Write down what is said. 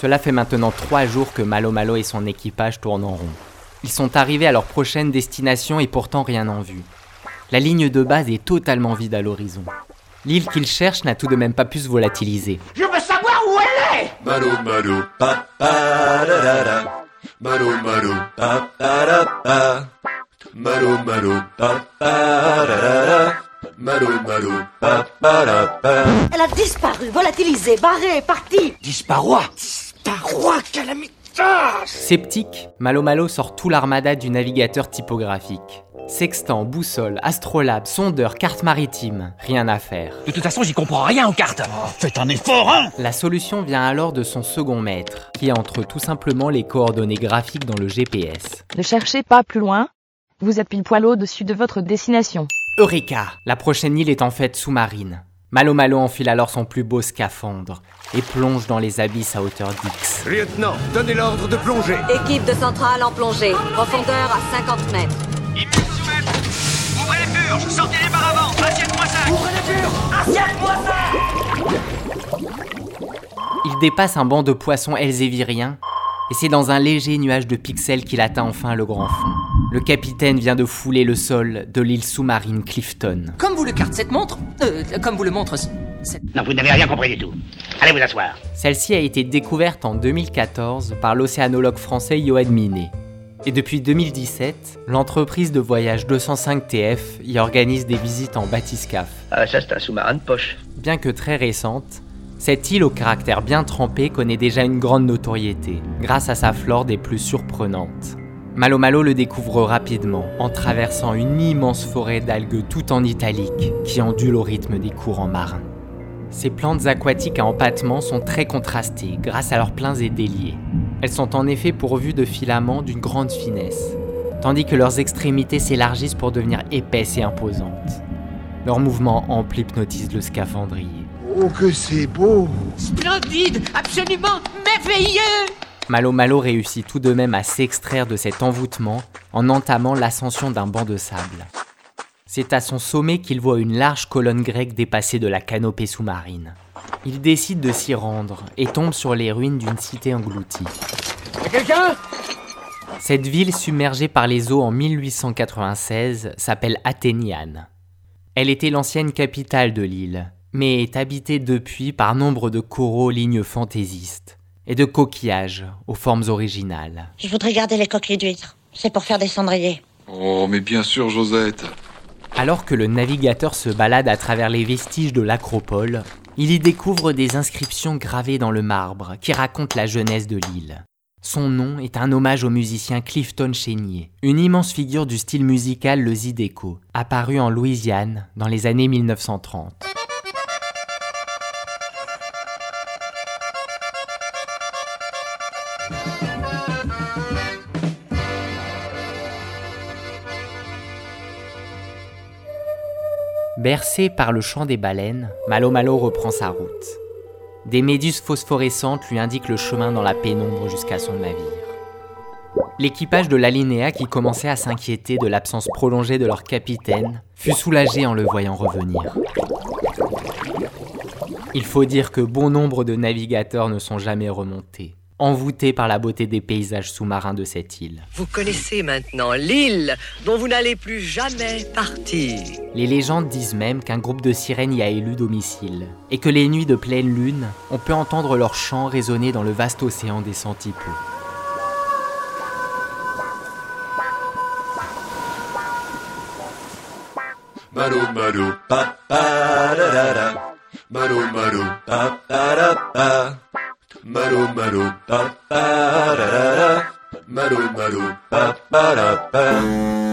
Cela fait maintenant trois jours que Malo Malo et son équipage tournent en rond. Ils sont arrivés à leur prochaine destination et pourtant rien en vue. La ligne de base est totalement vide à l'horizon. L'île qu'ils cherchent n'a tout de même pas pu se volatiliser. Je veux savoir où elle est Malo malo pa pa da da da. Malo malo pa pa. Malo malo pa pa. Malo malo pa pa da pa. Elle a disparu, volatilisée, barrée, partie. Disparois Disparois, calamita Sceptique, Malo Malo sort tout l'armada du navigateur typographique. Sextant, boussole, astrolabe, sondeur, carte maritime, rien à faire. De toute façon, j'y comprends rien aux cartes Faites un effort, hein La solution vient alors de son second maître, qui entre tout simplement les coordonnées graphiques dans le GPS. Ne cherchez pas plus loin. Vous êtes pile poil au-dessus de votre destination. Eureka La prochaine île est en fait sous-marine. Malo Malo enfile alors son plus beau scaphandre et plonge dans les abysses à hauteur d'X. Lieutenant, donnez l'ordre de plonger. Équipe de centrale en plongée. Profondeur à 50 mètres. Ouvrez les purges, sortez les paravents, assiette-moi ça Il dépasse un banc de poissons elzéviriens et c'est dans un léger nuage de pixels qu'il atteint enfin le grand fond. Le capitaine vient de fouler le sol de l'île sous-marine Clifton. Comme vous le carte cette montre, euh, comme vous le montre. Non, vous n'avez rien compris du tout. Allez vous asseoir. Celle-ci a été découverte en 2014 par l'océanologue français Johan Minet. Et depuis 2017, l'entreprise de voyage 205 TF y organise des visites en bathyscaphe. Ah, ça c'est un sous-marin de poche. Bien que très récente, cette île au caractère bien trempé connaît déjà une grande notoriété, grâce à sa flore des plus surprenantes. Malo Malo le découvre rapidement, en traversant une immense forêt d'algues tout en italique, qui ondule au rythme des courants marins. Ces plantes aquatiques à empattement sont très contrastées grâce à leurs pleins et déliés. Elles sont en effet pourvues de filaments d'une grande finesse, tandis que leurs extrémités s'élargissent pour devenir épaisses et imposantes. Leurs mouvements amples hypnotisent le scaphandrier. Oh, que c'est beau Splendide, absolument merveilleux Malo Malo réussit tout de même à s'extraire de cet envoûtement en entamant l'ascension d'un banc de sable. C'est à son sommet qu'il voit une large colonne grecque dépasser de la canopée sous-marine. Il décide de s'y rendre et tombe sur les ruines d'une cité engloutie. Y'a quelqu'un? Cette ville submergée par les eaux en 1896 s'appelle Athéniane. Elle était l'ancienne capitale de l'île, mais est habitée depuis par nombre de coraux lignes fantaisistes et de coquillages aux formes originales. Je voudrais garder les coquilles d'huîtres. C'est pour faire des cendriers. Oh, mais bien sûr, Josette. Alors que le navigateur se balade à travers les vestiges de l'acropole, il y découvre des inscriptions gravées dans le marbre qui racontent la jeunesse de l'île. Son nom est un hommage au musicien Clifton Chénier, une immense figure du style musical le Zydeco, apparu en Louisiane dans les années 1930. Bercé par le chant des baleines, Malo Malo reprend sa route. Des méduses phosphorescentes lui indiquent le chemin dans la pénombre jusqu'à son navire. L'équipage de l'Alinéa, qui commençait à s'inquiéter de l'absence prolongée de leur capitaine, fut soulagé en le voyant revenir. Il faut dire que bon nombre de navigateurs ne sont jamais remontés, envoûtés par la beauté des paysages sous-marins de cette île. Vous connaissez maintenant l'île dont vous n'allez plus jamais partir. Les légendes disent même qu'un groupe de sirènes y a élu domicile, et que les nuits de pleine lune, on peut entendre leurs chants résonner dans le vaste océan des Santipos. Malo malo pa pa da da da. Malo malo pa pa da pa. Malo malo pa pa da da da. Malo malo pa pa da pa.